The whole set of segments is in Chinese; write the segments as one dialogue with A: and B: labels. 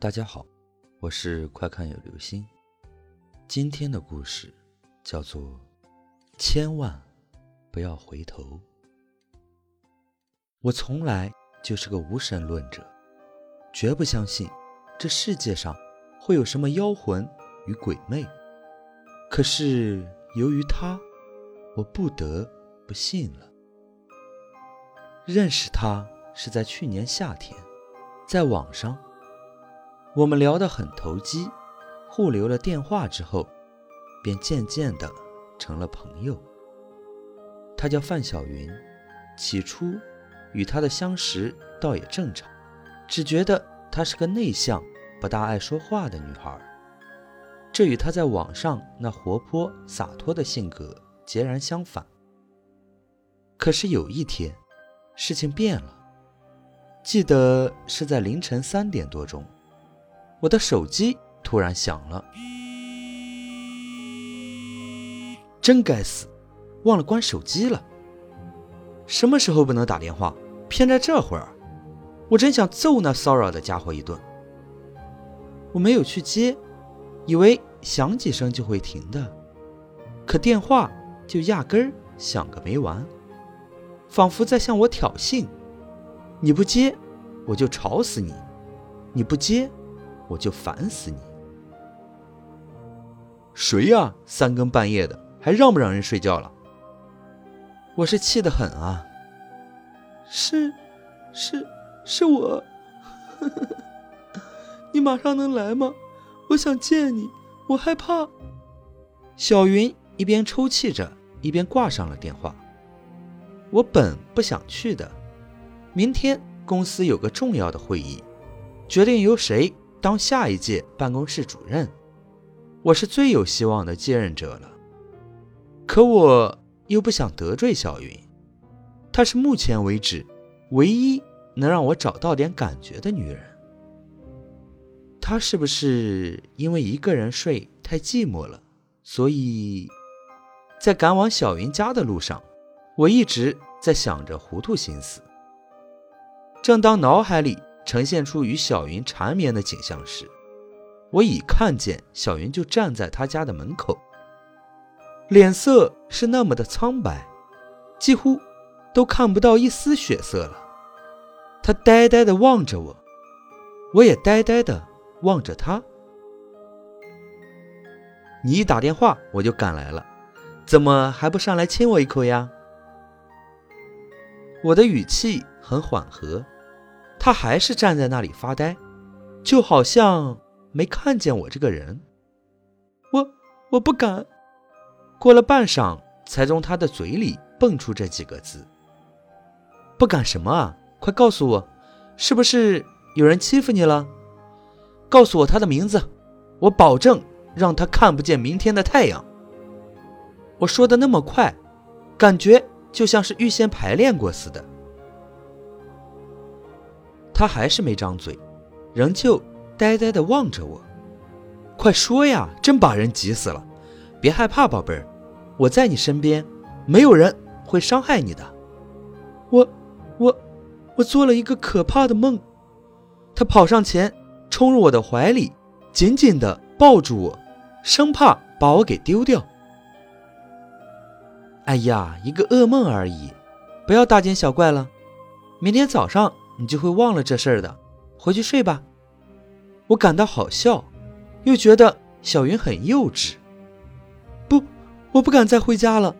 A: 大家好，我是快看有流星。今天的故事叫做《千万不要回头》。我从来就是个无神论者，绝不相信这世界上会有什么妖魂与鬼魅。可是由于他，我不得不信了。认识他是在去年夏天，在网上。我们聊得很投机，互留了电话之后，便渐渐的成了朋友。他叫范小云，起初与他的相识倒也正常，只觉得她是个内向、不大爱说话的女孩，这与她在网上那活泼洒脱的性格截然相反。可是有一天，事情变了，记得是在凌晨三点多钟。我的手机突然响了，真该死，忘了关手机了。什么时候不能打电话，偏在这会儿？我真想揍那骚扰的家伙一顿。我没有去接，以为响几声就会停的，可电话就压根儿响个没完，仿佛在向我挑衅：你不接，我就吵死你；你不接。我就烦死你！谁呀？三更半夜的，还让不让人睡觉了？我是气得很啊！
B: 是，是，是我。你马上能来吗？我想见你，我害怕。
A: 小云一边抽泣着，一边挂上了电话。我本不想去的，明天公司有个重要的会议，决定由谁。当下一届办公室主任，我是最有希望的继任者了。可我又不想得罪小云，她是目前为止唯一能让我找到点感觉的女人。她是不是因为一个人睡太寂寞了？所以，在赶往小云家的路上，我一直在想着糊涂心思。正当脑海里……呈现出与小云缠绵的景象时，我已看见小云就站在他家的门口，脸色是那么的苍白，几乎都看不到一丝血色了。他呆呆地望着我，我也呆呆地望着他。你一打电话，我就赶来了，怎么还不上来亲我一口呀？我的语气很缓和。他还是站在那里发呆，就好像没看见我这个人。
B: 我我不敢。
A: 过了半晌，才从他的嘴里蹦出这几个字：“不敢什么啊？快告诉我，是不是有人欺负你了？告诉我他的名字，我保证让他看不见明天的太阳。”我说的那么快，感觉就像是预先排练过似的。他还是没张嘴，仍旧呆呆地望着我。快说呀，真把人急死了！别害怕，宝贝儿，我在你身边，没有人会伤害你的。
B: 我，我，我做了一个可怕的梦。
A: 他跑上前，冲入我的怀里，紧紧地抱住我，生怕把我给丢掉。哎呀，一个噩梦而已，不要大惊小怪了。明天早上。你就会忘了这事儿的，回去睡吧。我感到好笑，又觉得小云很幼稚。
B: 不，我不敢再回家了，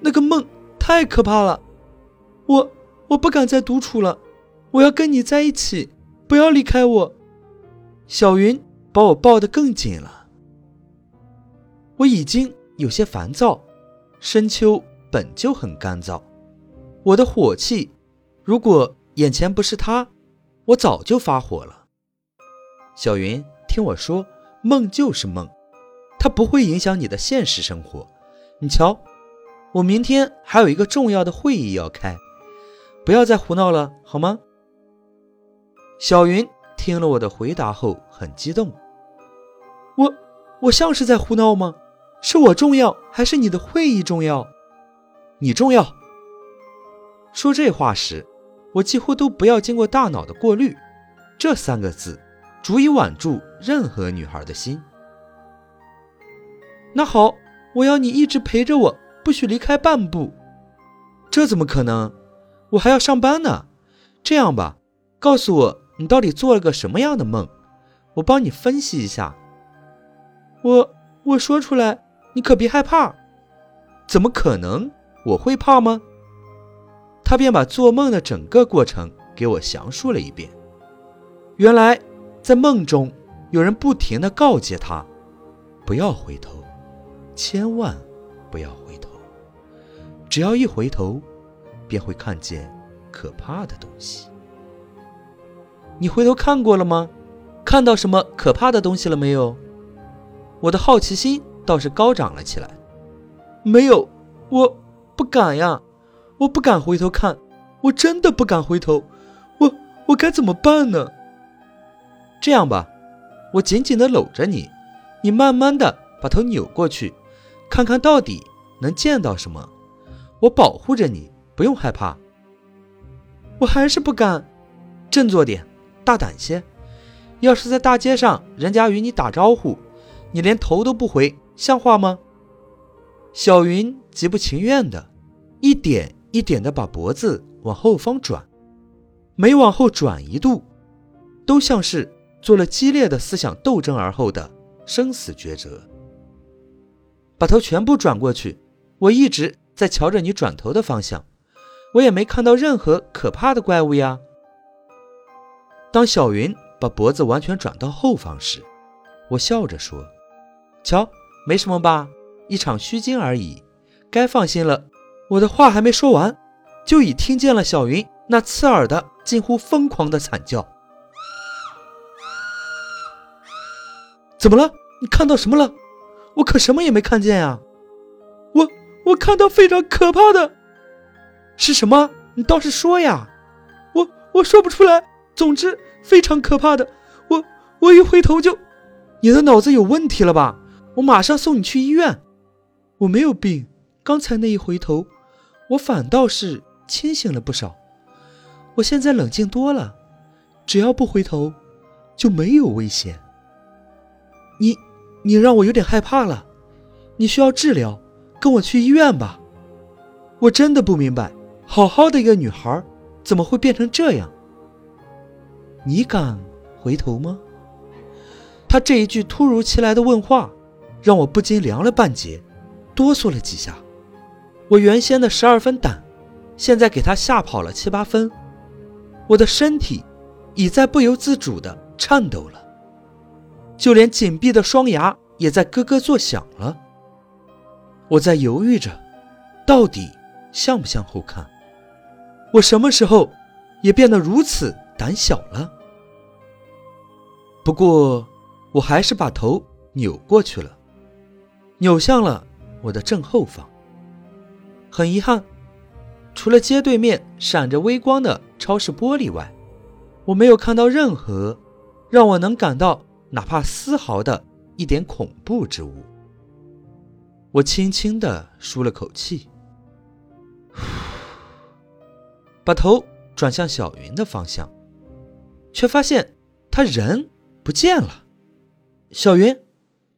B: 那个梦太可怕了。我我不敢再独处了，我要跟你在一起，不要离开我。
A: 小云把我抱得更紧了。我已经有些烦躁，深秋本就很干燥，我的火气，如果。眼前不是他，我早就发火了。小云，听我说，梦就是梦，它不会影响你的现实生活。你瞧，我明天还有一个重要的会议要开，不要再胡闹了，好吗？小云听了我的回答后很激动。
B: 我我像是在胡闹吗？是我重要，还是你的会议重要？
A: 你重要。说这话时。我几乎都不要经过大脑的过滤，这三个字足以挽住任何女孩的心。
B: 那好，我要你一直陪着我，不许离开半步。
A: 这怎么可能？我还要上班呢。这样吧，告诉我你到底做了个什么样的梦，我帮你分析一下。
B: 我我说出来，你可别害怕。
A: 怎么可能？我会怕吗？他便把做梦的整个过程给我详述了一遍。原来，在梦中，有人不停地告诫他，不要回头，千万不要回头。只要一回头，便会看见可怕的东西。你回头看过了吗？看到什么可怕的东西了没有？我的好奇心倒是高涨了起来。
B: 没有，我不敢呀。我不敢回头看，我真的不敢回头，我我该怎么办呢？
A: 这样吧，我紧紧的搂着你，你慢慢的把头扭过去，看看到底能见到什么。我保护着你，不用害怕。
B: 我还是不敢，
A: 振作点，大胆些。要是在大街上，人家与你打招呼，你连头都不回，像话吗？小云极不情愿的，一点。一点的把脖子往后方转，每往后转一度，都像是做了激烈的思想斗争而后的生死抉择。把头全部转过去，我一直在瞧着你转头的方向，我也没看到任何可怕的怪物呀。当小云把脖子完全转到后方时，我笑着说：“瞧，没什么吧，一场虚惊而已，该放心了。”我的话还没说完，就已听见了小云那刺耳的、近乎疯狂的惨叫。
B: 怎么了？你看到什么了？我可什么也没看见呀！我我看到非常可怕的，
A: 是什么？你倒是说呀！
B: 我我说不出来。总之非常可怕的。我我一回头就……
A: 你的脑子有问题了吧？我马上送你去医院。
B: 我没有病，刚才那一回头。我反倒是清醒了不少，我现在冷静多了，只要不回头，就没有危险。
A: 你，你让我有点害怕了，你需要治疗，跟我去医院吧。我真的不明白，好好的一个女孩，怎么会变成这样？你敢回头吗？他这一句突如其来的问话，让我不禁凉了半截，哆嗦了几下。我原先的十二分胆，现在给他吓跑了七八分。我的身体已在不由自主地颤抖了，就连紧闭的双牙也在咯咯作响了。我在犹豫着，到底向不向后看？我什么时候也变得如此胆小了？不过，我还是把头扭过去了，扭向了我的正后方。很遗憾，除了街对面闪着微光的超市玻璃外，我没有看到任何让我能感到哪怕丝毫的一点恐怖之物。我轻轻地舒了口气，把头转向小云的方向，却发现他人不见了。小云，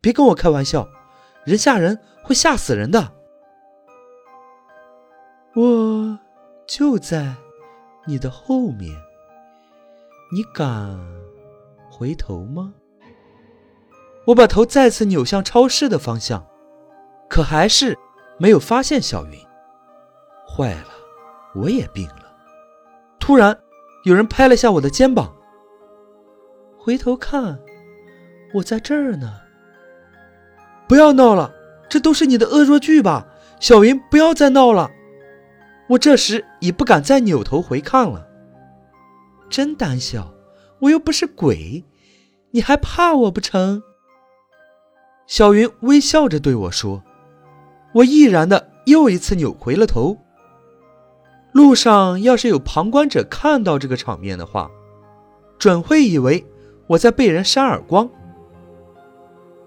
A: 别跟我开玩笑，人吓人会吓死人的。
B: 我就在你的后面，你敢回头吗？
A: 我把头再次扭向超市的方向，可还是没有发现小云。坏了，我也病了。突然，有人拍了下我的肩膀。
B: 回头看，我在这儿呢。
A: 不要闹了，这都是你的恶作剧吧？小云，不要再闹了。我这时已不敢再扭头回看了，
B: 真胆小！我又不是鬼，你还怕我不成？
A: 小云微笑着对我说。我毅然的又一次扭回了头。路上要是有旁观者看到这个场面的话，准会以为我在被人扇耳光。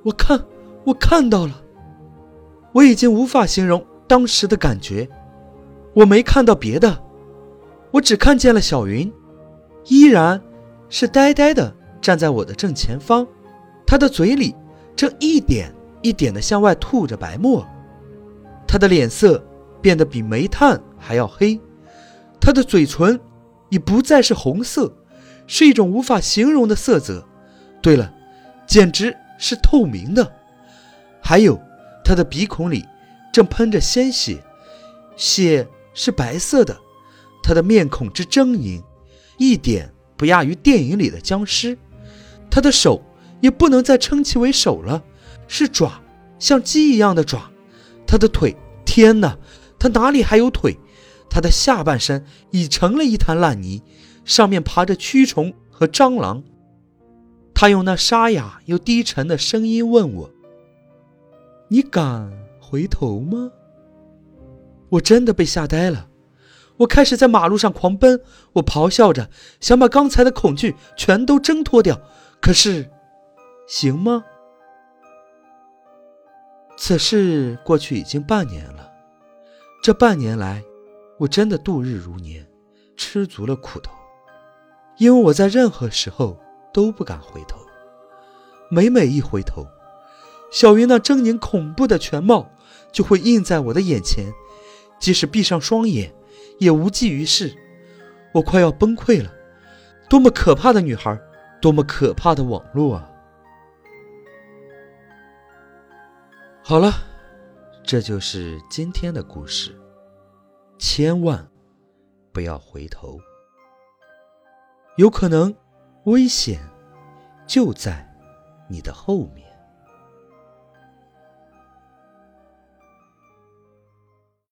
B: 我看，我看到了，
A: 我已经无法形容当时的感觉。我没看到别的，我只看见了小云，依然是呆呆的站在我的正前方，他的嘴里正一点一点地向外吐着白沫，他的脸色变得比煤炭还要黑，他的嘴唇已不再是红色，是一种无法形容的色泽。对了，简直是透明的。还有，他的鼻孔里正喷着鲜血，血是白色的。他的面孔之狰狞，一点不亚于电影里的僵尸。他的手也不能再称其为手了，是爪，像鸡一样的爪。他的腿，天哪，他哪里还有腿？他的下半身已成了一滩烂泥，上面爬着蛆虫和蟑螂。他用那沙哑又低沉的声音问我：“
B: 你敢回头吗？”
A: 我真的被吓呆了。我开始在马路上狂奔，我咆哮着，想把刚才的恐惧全都挣脱掉。可是，行吗？此事过去已经半年了，这半年来，我真的度日如年，吃足了苦头。因为我在任何时候都不敢回头，每每一回头，小云那狰狞恐怖的全貌就会映在我的眼前，即使闭上双眼。也无济于事，我快要崩溃了。多么可怕的女孩，多么可怕的网络啊！好了，这就是今天的故事。千万不要回头，有可能危险就在你的后面。